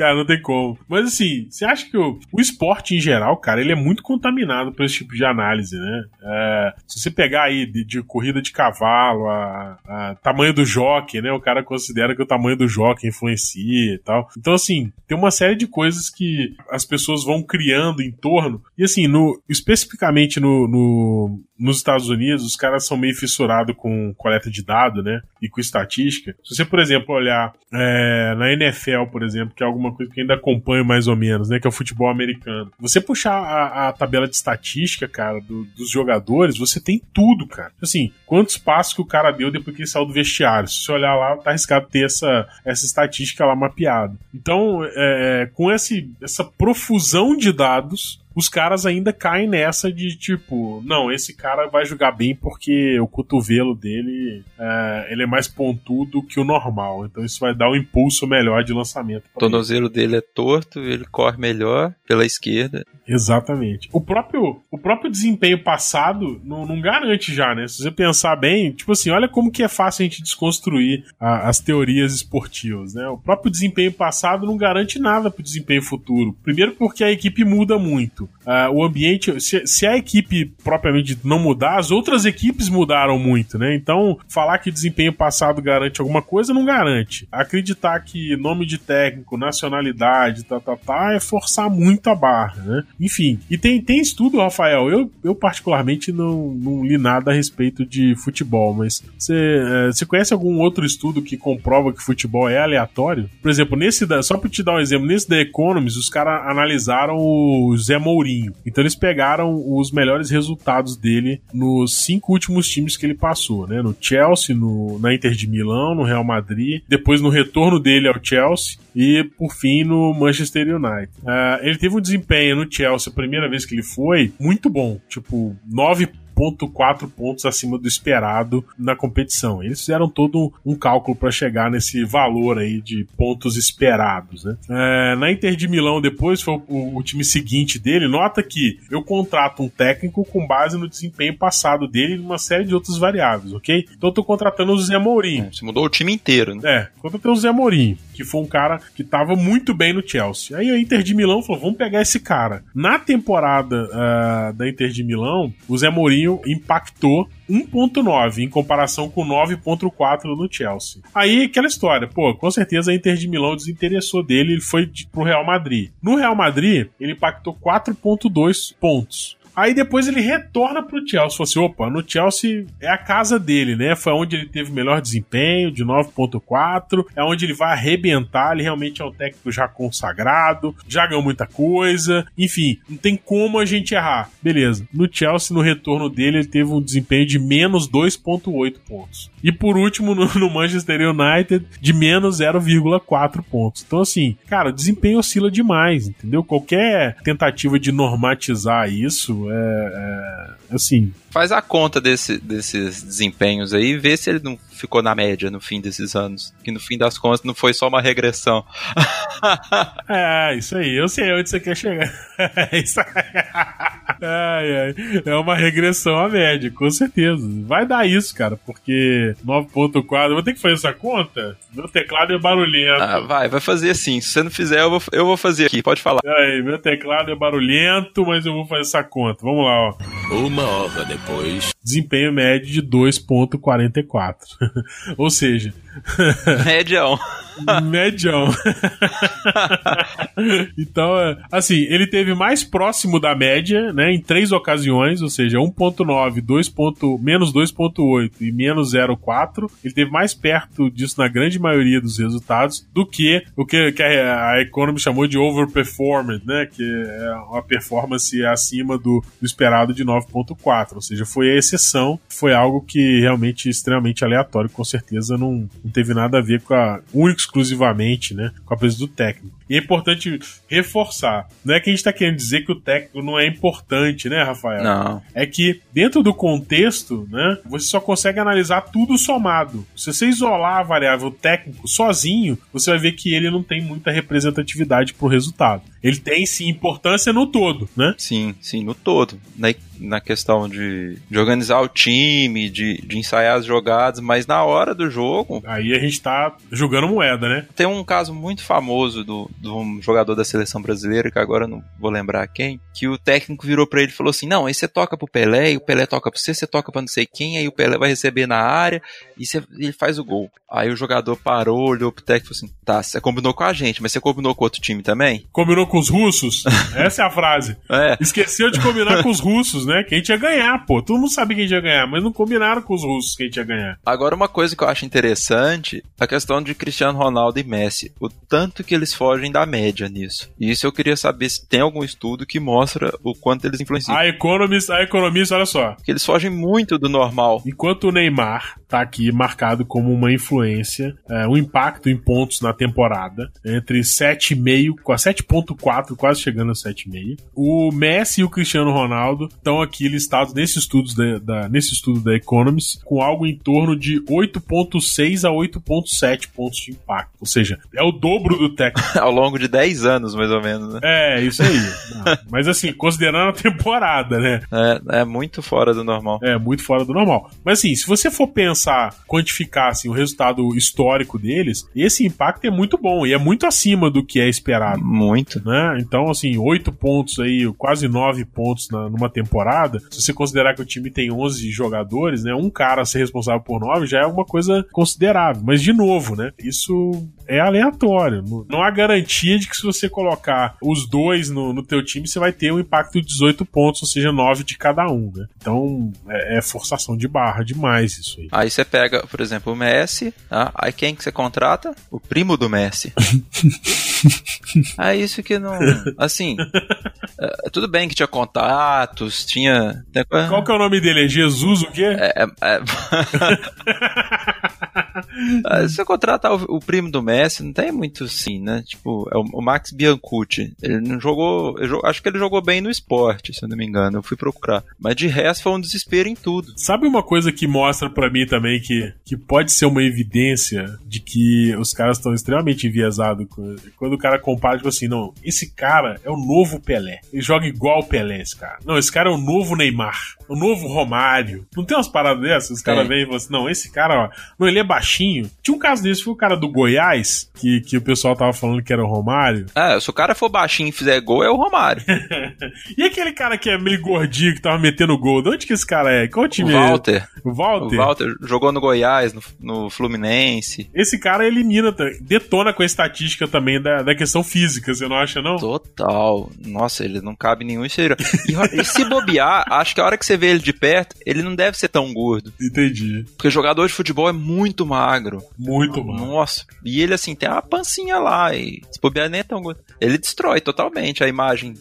Cara, não tem como. Mas assim, você acha que o, o esporte em geral, cara, ele é muito contaminado por esse tipo de análise, né? É, se você pegar aí de, de corrida de cavalo, a, a, tamanho do jockey, né? O cara considera que o tamanho do jockey influencia e tal. Então, assim, tem uma série de coisas que as pessoas vão criando em torno. E assim, no, especificamente no, no nos Estados Unidos, os caras são meio fissurados com coleta de dados, né? E com estatística. Se você, por exemplo, olhar é, na NFL, por exemplo, que é alguma coisa que ainda acompanha mais ou menos, né? Que é o futebol americano. Você puxar a, a tabela de estatística, cara, do, dos jogadores, você tem tudo, cara. Assim, quantos passos que o cara deu depois que ele saiu do vestiário. Se você olhar lá, tá arriscado ter essa, essa estatística lá mapeada. Então, é, com esse, essa profusão de dados, os caras ainda caem nessa de tipo, não, esse cara vai jogar bem porque o cotovelo dele é, ele é mais pontudo que o normal, então isso vai dar um impulso melhor de lançamento. O tornozelo dele é torto, ele corre melhor pela esquerda. Exatamente. O próprio, o próprio desempenho passado não, não garante já, né? Se você pensar bem, tipo assim, olha como que é fácil a gente desconstruir a, as teorias esportivas, né? O próprio desempenho passado não garante nada pro desempenho futuro. Primeiro porque a equipe muda muito. Uh, o ambiente, se, se, a equipe propriamente não mudar, as outras equipes mudaram muito, né? Então, falar que desempenho passado garante alguma coisa não garante. Acreditar que nome de técnico, nacionalidade, tá, tá, tá, é forçar muito a barra, né? Enfim, e tem, tem estudo, Rafael. Eu, eu particularmente não, não li nada a respeito de futebol, mas você, você conhece algum outro estudo que comprova que futebol é aleatório? Por exemplo, nesse da, só para te dar um exemplo, nesse da Economist, os caras analisaram o Zé Mourinho. Então eles pegaram os melhores resultados dele nos cinco últimos times que ele passou, né? No Chelsea, no, na Inter de Milão, no Real Madrid, depois no retorno dele ao Chelsea e por fim no Manchester United. Uh, ele teve um desempenho no Chelsea, a primeira vez que ele foi, muito bom. Tipo, 9 1,4 pontos acima do esperado na competição. Eles fizeram todo um cálculo para chegar nesse valor aí de pontos esperados. Né? É, na Inter de Milão, depois foi o, o, time seguinte dele. Nota que eu contrato um técnico com base no desempenho passado dele e uma série de outras variáveis, ok? Então eu tô contratando o Zé Mourinho. É, você mudou o time inteiro, né? É, contratei o Zé Mourinho, que foi um cara que tava muito bem no Chelsea. Aí a Inter de Milão falou: vamos pegar esse cara. Na temporada uh, da Inter de Milão, o Zé Mourinho impactou 1.9 em comparação com 9.4 no Chelsea. Aí aquela história, pô, com certeza a Inter de Milão desinteressou dele, ele foi pro Real Madrid. No Real Madrid, ele impactou 4.2 pontos. Aí depois ele retorna pro Chelsea. Falou assim: opa, no Chelsea é a casa dele, né? Foi onde ele teve melhor desempenho, de 9,4. É onde ele vai arrebentar. Ele realmente é um técnico já consagrado, já ganhou muita coisa. Enfim, não tem como a gente errar. Beleza. No Chelsea, no retorno dele, ele teve um desempenho de menos 2,8 pontos. E por último, no, no Manchester United, de menos 0,4 pontos. Então, assim, cara, o desempenho oscila demais, entendeu? Qualquer tentativa de normatizar isso é, é assim. Faz a conta desse, desses desempenhos aí e vê se ele não ficou na média no fim desses anos. Que no fim das contas não foi só uma regressão. é, isso aí. Eu sei onde você quer chegar. É isso aí. Ai, ai. É uma regressão à média, com certeza. Vai dar isso, cara, porque 9.4. Vou ter que fazer essa conta? Meu teclado é barulhento. Ah, vai, vai fazer assim. Se você não fizer, eu vou, eu vou fazer aqui. Pode falar. Meu teclado é barulhento, mas eu vou fazer essa conta. Vamos lá, ó. Uma hora depois. Desempenho médio de 2,44. Ou seja, Médião. Médião. então, é, assim, ele teve mais próximo da média, né, em três ocasiões, ou seja, 1.9, 2. menos 2.8 e menos 0.4. Ele teve mais perto disso na grande maioria dos resultados do que o que, que a, a Economy chamou de overperformance, né, que é uma performance acima do, do esperado de 9.4, ou seja, foi a exceção, foi algo que realmente extremamente aleatório, com certeza não, não teve nada a ver com a único exclusivamente, né, com a presença do técnico. E é importante reforçar, não é que a gente está querendo dizer que o técnico não é importante, né, Rafael? Não. É que dentro do contexto, né, você só consegue analisar tudo somado. Se você isolar a variável técnico sozinho, você vai ver que ele não tem muita representatividade para o resultado. Ele tem sim importância no todo, né? Sim, sim, no todo. Na, na questão de, de organizar o time, de, de ensaiar as jogadas, mas na hora do jogo. Aí a gente tá jogando moeda, né? Tem um caso muito famoso do, de um jogador da seleção brasileira, que agora não vou lembrar quem, que o técnico virou para ele e falou assim: Não, aí você toca pro Pelé, e o Pelé toca pra você, você toca pra não sei quem, aí o Pelé vai receber na área e você, ele faz o gol. Aí o jogador parou, olhou pro técnico e falou assim: Tá, você combinou com a gente, mas você combinou com outro time também? Combinou com os russos? Essa é a frase. É. Esqueceu de combinar com os russos, né? Que a gente ia ganhar, pô. Todo mundo sabia que a gente ia ganhar, mas não combinaram com os russos que a gente ia ganhar. Agora, uma coisa que eu acho interessante, a questão de Cristiano Ronaldo e Messi. O tanto que eles fogem da média nisso. E isso eu queria saber se tem algum estudo que mostra o quanto eles influenciam. A Economist, a Economist, olha só. Que eles fogem muito do normal. Enquanto o Neymar tá aqui marcado como uma influência, é, um impacto em pontos na temporada, entre 7,5 com a 7,4, quase chegando a 7,5. O Messi e o Cristiano Ronaldo estão aqui listados nesse estudo da, da, nesse estudo da Economist com algo em torno de 8,6 a 8,7 pontos de impacto. Ou seja, é o dobro do técnico. Ao longo de 10 anos, mais ou menos, né? É, isso aí. Não, mas assim, considerando a temporada, né? É, é muito fora do normal. É, muito fora do normal. Mas assim, se você for pensar, quantificar assim, o resultado histórico deles, esse impacto é muito bom e é muito acima do que é esperado. Muito. Né? Então, assim, 8 pontos aí, quase 9 pontos na, numa temporada, se você considerar que o time tem 11 jogadores, né? Um cara ser responsável por 9 já é uma coisa considerável. Mas, de novo, né? Isso é aleatório. Não há garantia de que se você colocar os dois no, no teu time, você vai ter um impacto de 18 pontos, ou seja, 9 de cada um, né? Então, é, é forçação de barra demais isso aí. Aí você pega, por exemplo, o Messi, tá? aí quem que você contrata? O primo do Messi. é isso que não... Assim, é, tudo bem que tinha contatos, tinha... Qual que é o nome dele? É Jesus o quê? É... é, é... Se você contratar o, o, primo do Messi, não tem muito sim, né? Tipo, é o, o Max Biancucci. Ele não jogou, eu, Acho que ele jogou bem no esporte, se eu não me engano. Eu fui procurar. Mas de resto foi um desespero em tudo. Sabe uma coisa que mostra para mim também que, que pode ser uma evidência de que os caras estão extremamente enviesados? Quando o cara compara, tipo assim, não, esse cara é o novo Pelé. Ele joga igual o Pelé, esse cara. Não, esse cara é o novo Neymar. O novo Romário. Não tem umas paradas dessas? Os caras vêm e falam assim, não, esse cara, ó, não, ele é baixinho. Tinha um caso desse, foi o cara do Goiás, que, que o pessoal tava falando que era o Romário. Ah, se o cara for baixinho e fizer gol, é o Romário. e aquele cara que é meio gordinho, que tava metendo gol, de onde que esse cara é? Qual time o Walter. é? O Walter. O Walter jogou no Goiás, no, no Fluminense. Esse cara elimina, detona com a estatística também da, da questão física, você não acha, não? Total. Nossa, ele não cabe nenhum exterior. E, e se bobear, acho que a hora que você vê ele de perto, ele não deve ser tão gordo. Entendi. Porque jogador de futebol é muito magro. Muito magro. Nossa. E ele, assim, tem uma pancinha lá. E se bobear, nem é tão. Ele destrói totalmente a imagem.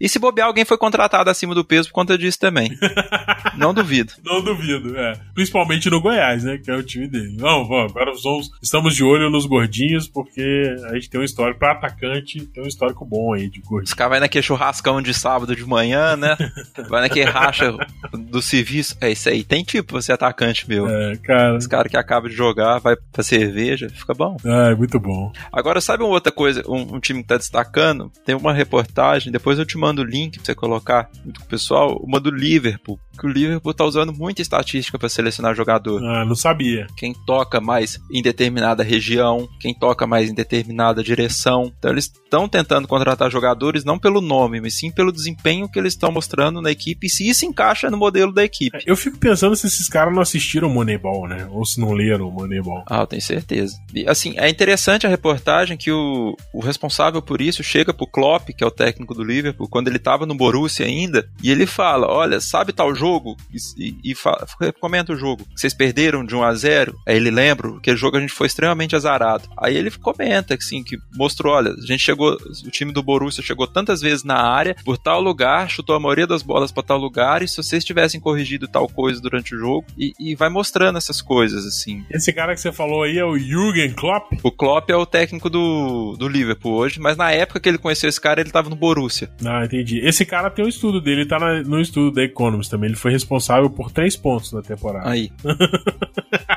E se bobear, alguém foi contratado acima do peso por conta disso também. não duvido. Não duvido, é. Principalmente no Goiás, né? Que é o time dele. Não, vamos, agora vamos, estamos de olho nos gordinhos, porque a gente tem um histórico para atacante, tem um histórico bom aí de gordinho. Os caras vai naquele churrascão de sábado de manhã, né? vai naquele racha do serviço. É isso aí. Tem tipo você atacante, meu. É, cara. Os caras que acabam de jogar vai pra cerveja, fica bom. Ah, é muito bom. Agora, sabe uma outra coisa, um, um time que tá destacando? Tem uma reportagem, depois eu te mando o link pra você colocar com o pessoal, uma do Liverpool, que o Liverpool tá usando muita estatística para selecionar jogador. Ah, não sabia. Quem toca mais em determinada região, quem toca mais em determinada direção. Então eles estão tentando contratar jogadores não pelo nome, mas sim pelo desempenho que eles estão mostrando na equipe e se isso encaixa no modelo da equipe. Eu fico pensando se esses caras não assistiram Moneyball, né? Ou se não leram Moneyball. Ah, eu tenho certeza. E, assim, é interessante a reportagem que o, o responsável por isso chega pro Klopp, que é o técnico do Liverpool, quando ele tava no Borussia ainda, e ele fala: Olha, sabe tal jogo? E, e, e comenta o jogo. Vocês perderam de 1 a 0 Aí ele lembra que aquele jogo a gente foi extremamente azarado. Aí ele comenta que, assim, que mostrou: olha, a gente chegou, o time do Borussia chegou tantas vezes na área, por tal lugar, chutou a maioria das bolas para tal lugar, e se vocês tivessem corrigido tal coisa durante o jogo, e, e vai mostrando essas coisas, assim. Esse cara que você falou aí é o Jürgen Klopp? O Klopp é o técnico do, do Liverpool hoje, mas na época que ele conheceu esse cara, ele tava no Borussia. Ah, entendi. Esse cara tem um estudo dele, ele tá na, no estudo da Economist também. Ele foi responsável por três pontos na temporada. Aí.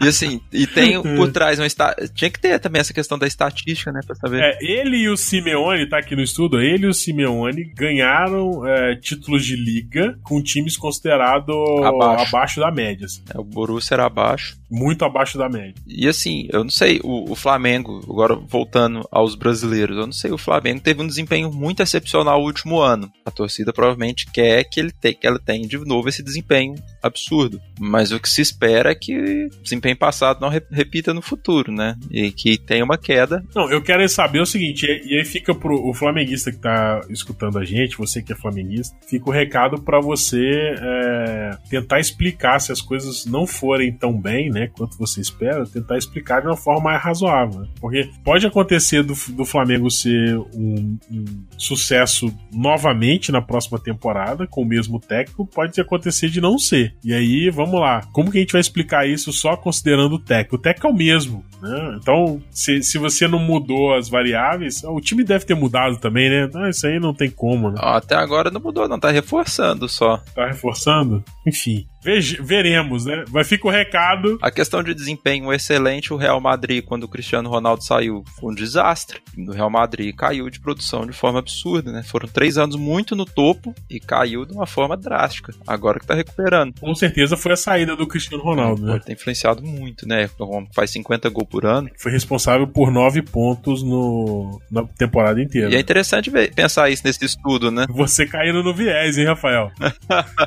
E assim, e tem por trás uma esta... tinha que ter também essa questão da estatística, né, para saber. É, ele e o Simeone, tá aqui no estudo, ele e o Simeone ganharam é, títulos de liga com times considerados abaixo. abaixo. da média. Assim. É, o Borussia era abaixo. Muito abaixo da média. E assim, eu não sei, o, o, Flamengo, agora voltando aos brasileiros, eu não sei, o Flamengo teve um desempenho muito excepcional no último ano. A torcida provavelmente quer que ele te, que ela tenha de novo esse desempenho absurdo. Mas o que se espera é que o desempenho passado não repita no futuro, né? E que tenha uma queda. Não, eu quero saber o seguinte, e aí fica pro o flamenguista que tá escutando a gente, você que é flamenguista, fica o recado para você é, tentar explicar se as coisas não forem tão bem, né, quanto você espera, tentar explicar de uma forma mais razoável. Porque pode acontecer do, do Flamengo ser um, um sucesso novamente na próxima temporada, com o mesmo técnico, pode acontecer de não ser. E aí, vamos lá, como que a gente vai explicar isso só considerando o técnico? O técnico é o mesmo, né? Então, se, se você não mudou as variáveis, o time deve ter mudado também, né? Ah, isso aí não tem como, né? Até agora não mudou, não, tá reforçando só. Tá reforçando? Enfim. Veremos, né? Vai ficar o recado. A questão de desempenho excelente, o Real Madrid, quando o Cristiano Ronaldo saiu, foi um desastre. O Real Madrid caiu de produção de forma absurda, né? Foram três anos muito no topo e caiu de uma forma drástica. Agora que tá recuperando. Com certeza foi a saída do Cristiano Ronaldo, né? Tem influenciado muito, né? Faz 50 gols por ano. Foi responsável por nove pontos no, na temporada inteira. E é interessante ver, pensar isso nesse estudo, né? Você caindo no viés, hein, Rafael?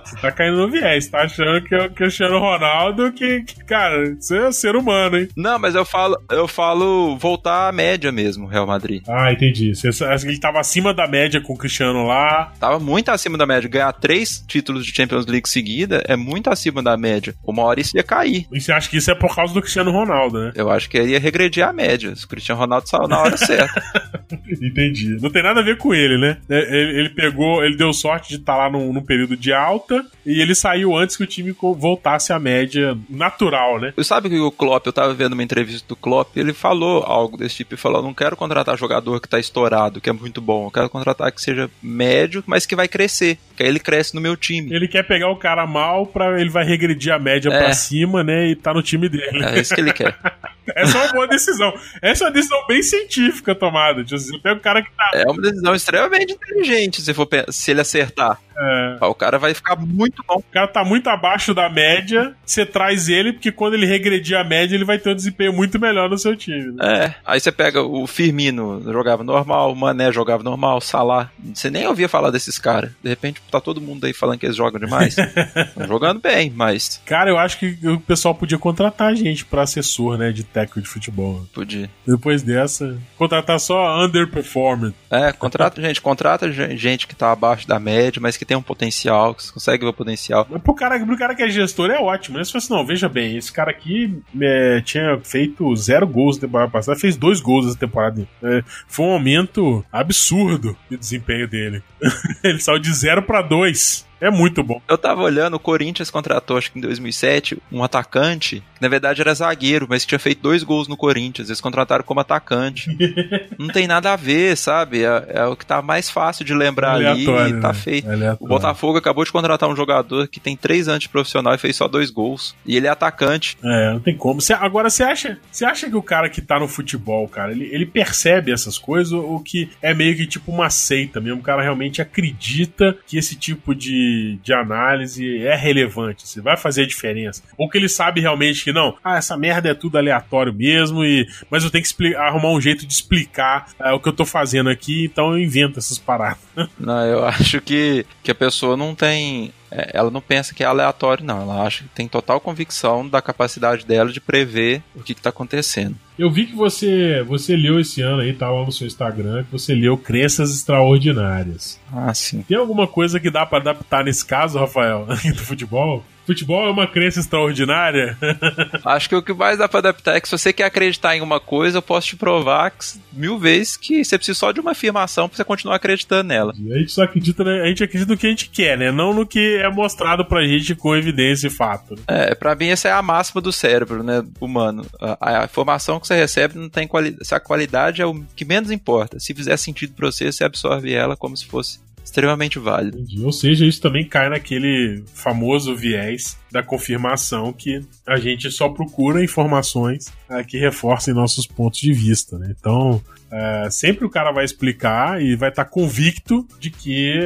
Você tá caindo no viés, tá achando que é o Cristiano Ronaldo, que, que, cara, você é ser humano, hein? Não, mas eu falo, eu falo voltar à média mesmo, Real Madrid. Ah, entendi. Você, ele tava acima da média com o Cristiano lá. Tava muito acima da média. Ganhar três títulos de Champions League seguida é muito acima da média. Uma hora isso ia cair. E você acha que isso é por causa do Cristiano Ronaldo, né? Eu acho que ele ia regredir a média. O Cristiano Ronaldo saiu na hora certa. entendi. Não tem nada a ver com ele, né? Ele, ele pegou, ele deu sorte de estar tá lá num, num período de alta e ele saiu antes que o time voltasse à média natural, né? Eu sabe que o Klopp, eu tava vendo uma entrevista do Klopp, ele falou algo desse tipo, ele falou, não quero contratar jogador que tá estourado, que é muito bom, eu quero contratar que seja médio, mas que vai crescer, que aí ele cresce no meu time. Ele quer pegar o cara mal para ele vai regredir a média é. para cima, né, e tá no time dele. É isso que ele quer. Essa é uma boa decisão. Essa é uma decisão bem científica tomada. Tipo, pega o cara que tá. É uma decisão extremamente inteligente se, for, se ele acertar. É. O cara vai ficar muito bom. O cara tá muito abaixo da média, você traz ele, porque quando ele regredir a média, ele vai ter um desempenho muito melhor no seu time. Né? É. Aí você pega o Firmino, jogava normal, o Mané jogava normal, o Salah. Você nem ouvia falar desses caras. De repente tá todo mundo aí falando que eles jogam demais. Estão jogando bem, mas. Cara, eu acho que o pessoal podia contratar a gente pra assessor, né? De técnico de futebol. Podia. Depois dessa, contratar só underperformer. É, contrata gente, contrata gente que tá abaixo da média, mas que tem um potencial, que consegue ver o potencial. Mas pro cara, pro cara que é gestor é ótimo, né? Se fosse, não, veja bem, esse cara aqui é, tinha feito zero gols na temporada passada, fez dois gols na temporada. É, foi um aumento absurdo de desempenho dele. Ele saiu de zero para dois. É muito bom. Eu tava olhando, o Corinthians contratou, acho que em 2007, um atacante, que na verdade era zagueiro, mas que tinha feito dois gols no Corinthians. Eles contrataram como atacante. Não tem nada a ver, sabe? É, é o que tá mais fácil de lembrar ali e tá né? feito. Aleatório. O Botafogo acabou de contratar um jogador que tem três anos de profissional e fez só dois gols. E ele é atacante. É, não tem como. Cê- agora, você acha, você acha que o cara que tá no futebol, cara, ele, ele percebe essas coisas ou que é meio que tipo uma seita mesmo? O cara realmente acredita que esse tipo de, de análise é relevante, se vai fazer a diferença. Ou que ele sabe realmente que não, ah, essa merda é tudo aleatório mesmo, e mas eu tenho que arrumar um jeito de explicar é, o que eu tô fazendo aqui, então eu invento essas paradas. Não, eu acho que, que a pessoa não tem. É, Ela não pensa que é aleatório, não. Ela acha que tem total convicção da capacidade dela de prever o que está acontecendo. Eu vi que você, você leu esse ano aí, tá lá no seu Instagram, que você leu Crenças Extraordinárias. Ah, sim. Tem alguma coisa que dá pra adaptar nesse caso, Rafael, do futebol? Futebol é uma crença extraordinária? Acho que o que mais dá pra adaptar é que se você quer acreditar em uma coisa, eu posso te provar que, mil vezes que você precisa só de uma afirmação pra você continuar acreditando nela. a gente só acredita, né? A gente acredita no que a gente quer, né? Não no que é mostrado pra gente com evidência e fato. É, pra mim essa é a máxima do cérebro, né, humano. A, a informação que você recebe não tem qualidade. Se a qualidade é o que menos importa. Se fizer sentido pra você, você absorve ela como se fosse extremamente válido. Entendi. Ou seja, isso também cai naquele famoso viés da confirmação que a gente só procura informações ah, que reforcem nossos pontos de vista, né? Então, é, sempre o cara vai explicar e vai estar convicto de que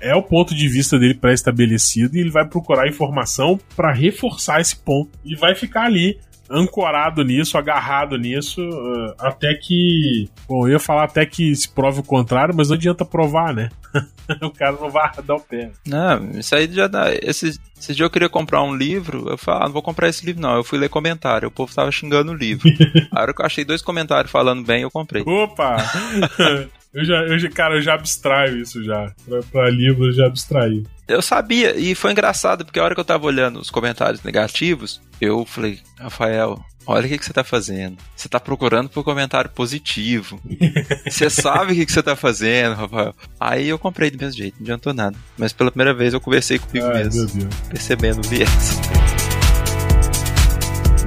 é, é o ponto de vista dele pré-estabelecido e ele vai procurar informação para reforçar esse ponto e vai ficar ali ancorado nisso, agarrado nisso, eh, até que. Bom, eu ia falar até que se prove o contrário, mas não adianta provar, né? o cara não vai dar o pé. Não, isso aí já dá. Esse, esse dia eu queria comprar um livro, eu falei, ah, não vou comprar esse livro, não. Eu fui ler comentário, o povo tava xingando o livro. a hora que eu achei dois comentários falando bem, eu comprei. Opa! eu já, eu cara, eu já abstraio isso já. Pra, pra livro eu já abstraí. Eu sabia, e foi engraçado, porque a hora que eu tava olhando os comentários negativos, eu falei, Rafael, olha o que, que você tá fazendo. Você tá procurando por comentário positivo. Você sabe o que, que você tá fazendo, Rafael. Aí eu comprei do mesmo jeito, não adiantou nada. Mas pela primeira vez eu conversei comigo Ai, mesmo, meu Deus. percebendo o viés.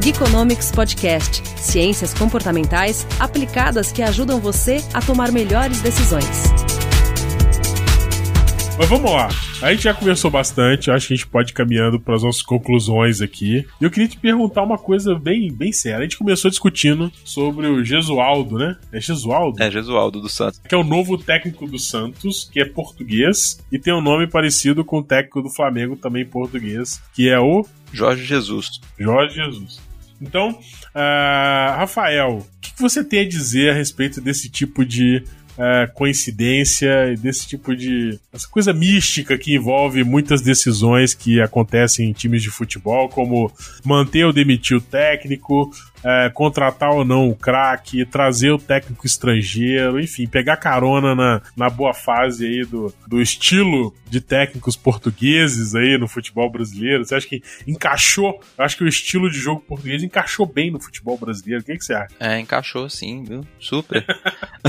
Geekonomics Podcast. Ciências comportamentais aplicadas que ajudam você a tomar melhores decisões. Mas vamos lá. A gente já conversou bastante, acho que a gente pode ir caminhando para as nossas conclusões aqui. E eu queria te perguntar uma coisa bem, bem séria. A gente começou discutindo sobre o Gesualdo, né? É Gesualdo? É, Jesualdo dos Santos. Que é o novo técnico do Santos, que é português, e tem um nome parecido com o técnico do Flamengo, também português, que é o Jorge Jesus. Jorge Jesus. Então, ah, Rafael, o que você tem a dizer a respeito desse tipo de ah, coincidência, e desse tipo de. essa coisa mística que envolve muitas decisões que acontecem em times de futebol, como manter ou demitir o técnico, ah, contratar ou não o craque, trazer o técnico estrangeiro, enfim, pegar carona na, na boa fase aí do, do estilo de técnicos portugueses aí no futebol brasileiro. Você acha que encaixou? Eu acho que o estilo de jogo português encaixou bem no futebol brasileiro. O que, que você acha? É, encaixou sim, viu? Super.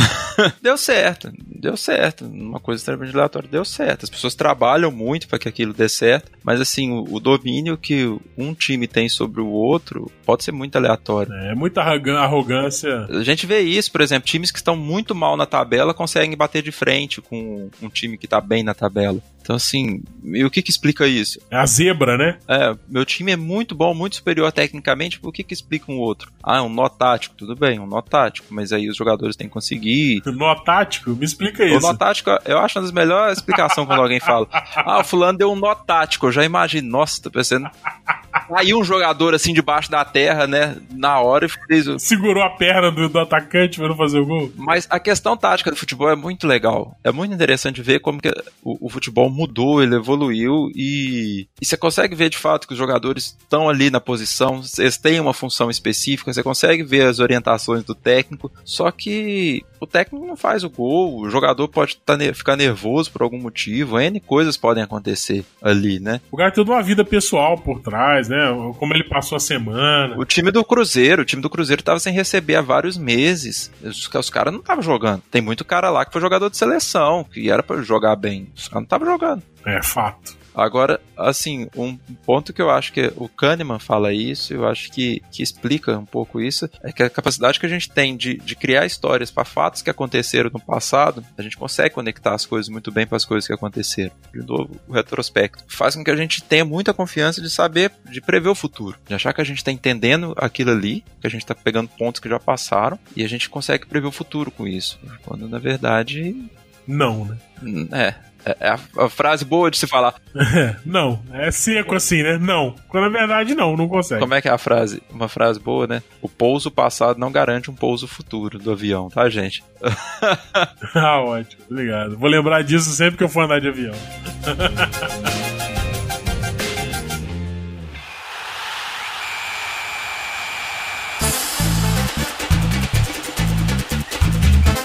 deu certo, deu certo. Uma coisa extremamente aleatória, deu certo. As pessoas trabalham muito para que aquilo dê certo, mas assim, o, o domínio que um time tem sobre o outro pode ser muito aleatório. É muita arrogância. A gente vê isso, por exemplo, times que estão muito mal na tabela conseguem bater de frente com um time que tá bem na tabela. Então, assim, e o que que explica isso? É a zebra, né? É, meu time é muito bom, muito superior tecnicamente, por que que explica um outro? Ah, um nó tático, tudo bem, um nó tático, mas aí os jogadores têm que conseguir. Nó tático? Me explica O isso. nó tático, eu acho uma das melhores explicações quando alguém fala. Ah, o fulano deu um nó tático, eu já imagino, nossa, tô pensando. Aí um jogador assim debaixo da terra, né, na hora e fez o. Segurou a perna do, do atacante para não fazer o gol. Mas a questão tática do futebol é muito legal. É muito interessante ver como que o, o futebol mudou, ele evoluiu e, e você consegue ver de fato que os jogadores estão ali na posição, eles têm uma função específica, você consegue ver as orientações do técnico, só que o técnico não faz o gol, o jogador pode tá ne- ficar nervoso por algum motivo, N coisas podem acontecer ali, né? O cara tem toda uma vida pessoal por trás, né? Como ele passou a semana. O time do Cruzeiro, o time do Cruzeiro tava sem receber há vários meses. Os, os caras não estavam jogando. Tem muito cara lá que foi jogador de seleção, que era pra jogar bem. Os caras não estavam jogando. É fato. Agora, assim, um ponto que eu acho que o Kahneman fala isso, eu acho que, que explica um pouco isso, é que a capacidade que a gente tem de, de criar histórias para fatos que aconteceram no passado, a gente consegue conectar as coisas muito bem para as coisas que aconteceram. De novo, o retrospecto faz com que a gente tenha muita confiança de saber, de prever o futuro, de achar que a gente está entendendo aquilo ali, que a gente está pegando pontos que já passaram e a gente consegue prever o futuro com isso. Quando na verdade. Não, né? É, é, é a, a, frase boa de se falar. não, é seco assim, né? Não. Quando na verdade não, não consegue. Como é que é a frase? Uma frase boa, né? O pouso passado não garante um pouso futuro do avião, tá, gente? ah, ótimo. Obrigado. Vou lembrar disso sempre que eu for andar de avião.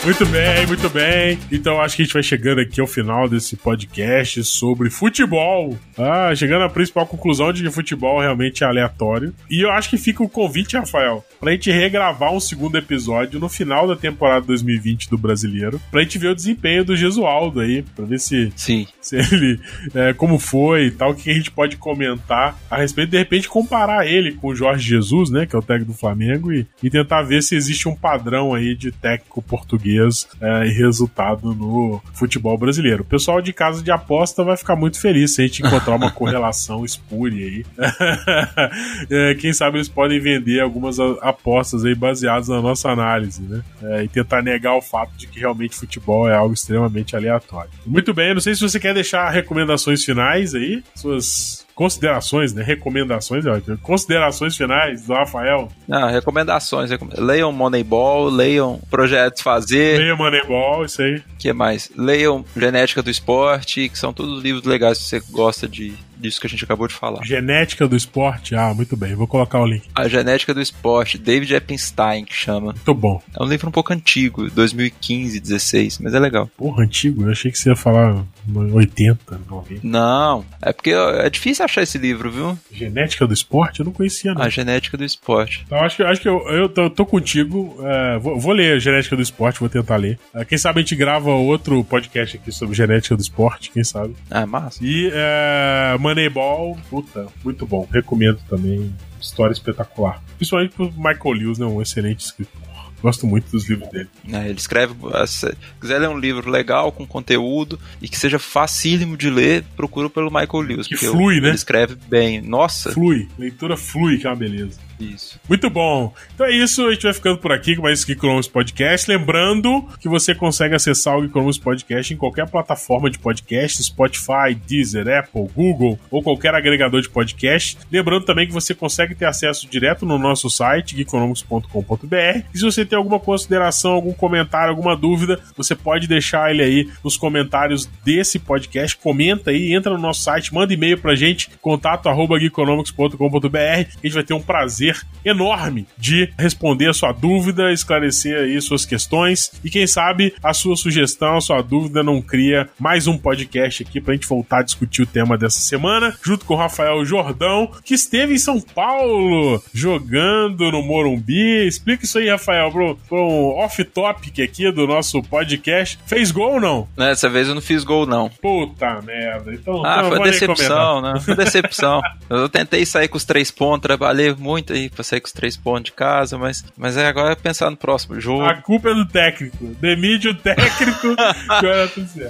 Muito bem, muito bem. Então acho que a gente vai chegando aqui ao final desse podcast sobre futebol. Ah, chegando à principal conclusão de que futebol realmente é aleatório. E eu acho que fica o convite, Rafael, pra gente regravar um segundo episódio no final da temporada 2020 do Brasileiro, pra gente ver o desempenho do Gesualdo aí, pra ver se, Sim. se ele, é, como foi e tal, o que a gente pode comentar a respeito, de repente comparar ele com o Jorge Jesus, né, que é o técnico do Flamengo, e, e tentar ver se existe um padrão aí de técnico português é, e resultado no futebol brasileiro. O pessoal de casa de aposta vai ficar muito feliz se a gente encontrar uma correlação espúria aí. é, quem sabe eles podem vender algumas apostas aí baseadas na nossa análise, né? É, e tentar negar o fato de que realmente futebol é algo extremamente aleatório. Muito bem, não sei se você quer deixar recomendações finais aí, suas considerações, né? Recomendações, ótimo. Considerações finais do Rafael. Não, recomendações. Leiam Moneyball, leiam Projetos Fazer. Leiam Moneyball, isso aí. que mais? Leiam Genética do Esporte, que são todos livros legais se você gosta de disso que a gente acabou de falar. Genética do esporte? Ah, muito bem, vou colocar o link. A Genética do Esporte, David Eppenstein, que chama. Muito bom. É um livro um pouco antigo, 2015, 16, mas é legal. Porra, antigo? Eu achei que você ia falar 80, 90. Não, é porque é difícil achar esse livro, viu? Genética do Esporte? Eu não conhecia, não. A Genética do Esporte. Então, acho que, acho que eu, eu tô, tô contigo. É, vou, vou, ler a Genética do Esporte, vou tentar ler. É, quem sabe a gente grava outro podcast aqui sobre Genética do Esporte, quem sabe. Ah, massa. E é, Moneyball, puta, muito bom. Recomendo também. História espetacular. Principalmente pro Michael Lewis, né? Um excelente escritor. Gosto muito dos livros dele. É, ele escreve. Se quiser ler um livro legal, com conteúdo e que seja facílimo de ler, procura pelo Michael Lewis. Que flui, né? Ele escreve bem. Nossa. Flui. Leitura flui, que é uma beleza. Isso. Muito bom. Então é isso, a gente vai ficando por aqui com mais Geekonomics Podcast. Lembrando que você consegue acessar o Geekonomics Podcast em qualquer plataforma de podcast, Spotify, Deezer, Apple, Google ou qualquer agregador de podcast. Lembrando também que você consegue ter acesso direto no nosso site, geekonomics.com.br. E se você tem alguma consideração, algum comentário, alguma dúvida, você pode deixar ele aí nos comentários desse podcast. Comenta aí, entra no nosso site, manda e-mail pra gente, contato arroba geekonomics.com.br. A gente vai ter um prazer enorme de responder a sua dúvida, esclarecer aí suas questões e quem sabe a sua sugestão, a sua dúvida não cria mais um podcast aqui pra gente voltar a discutir o tema dessa semana, junto com o Rafael Jordão, que esteve em São Paulo jogando no Morumbi. Explica isso aí, Rafael, pro, pro um off-topic aqui do nosso podcast. Fez gol ou não? Dessa vez eu não fiz gol, não. Puta merda. Então, ah, então foi decepção, né? Foi decepção. eu tentei sair com os três pontos, trabalhei muito aí pra sair com os três pontos de casa, mas, mas é agora pensar no próximo jogo. A culpa é do técnico. Demite o técnico.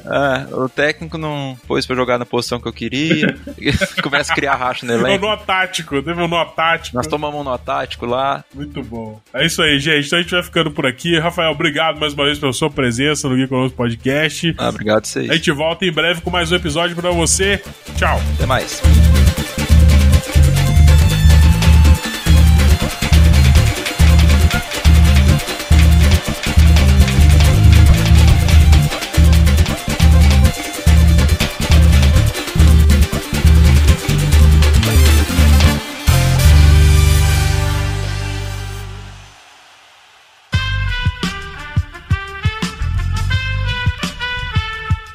É, o técnico não pôs pra jogar na posição que eu queria. Começa a criar racha no elenco. O nó tático, teve um nó tático. Nós tomamos um nó tático lá. Muito bom. É isso aí, gente. Então a gente vai ficando por aqui. Rafael, obrigado mais uma vez pela sua presença no Geek Podcast. Ah, obrigado vocês. A gente volta em breve com mais um episódio pra você. Tchau. Até mais.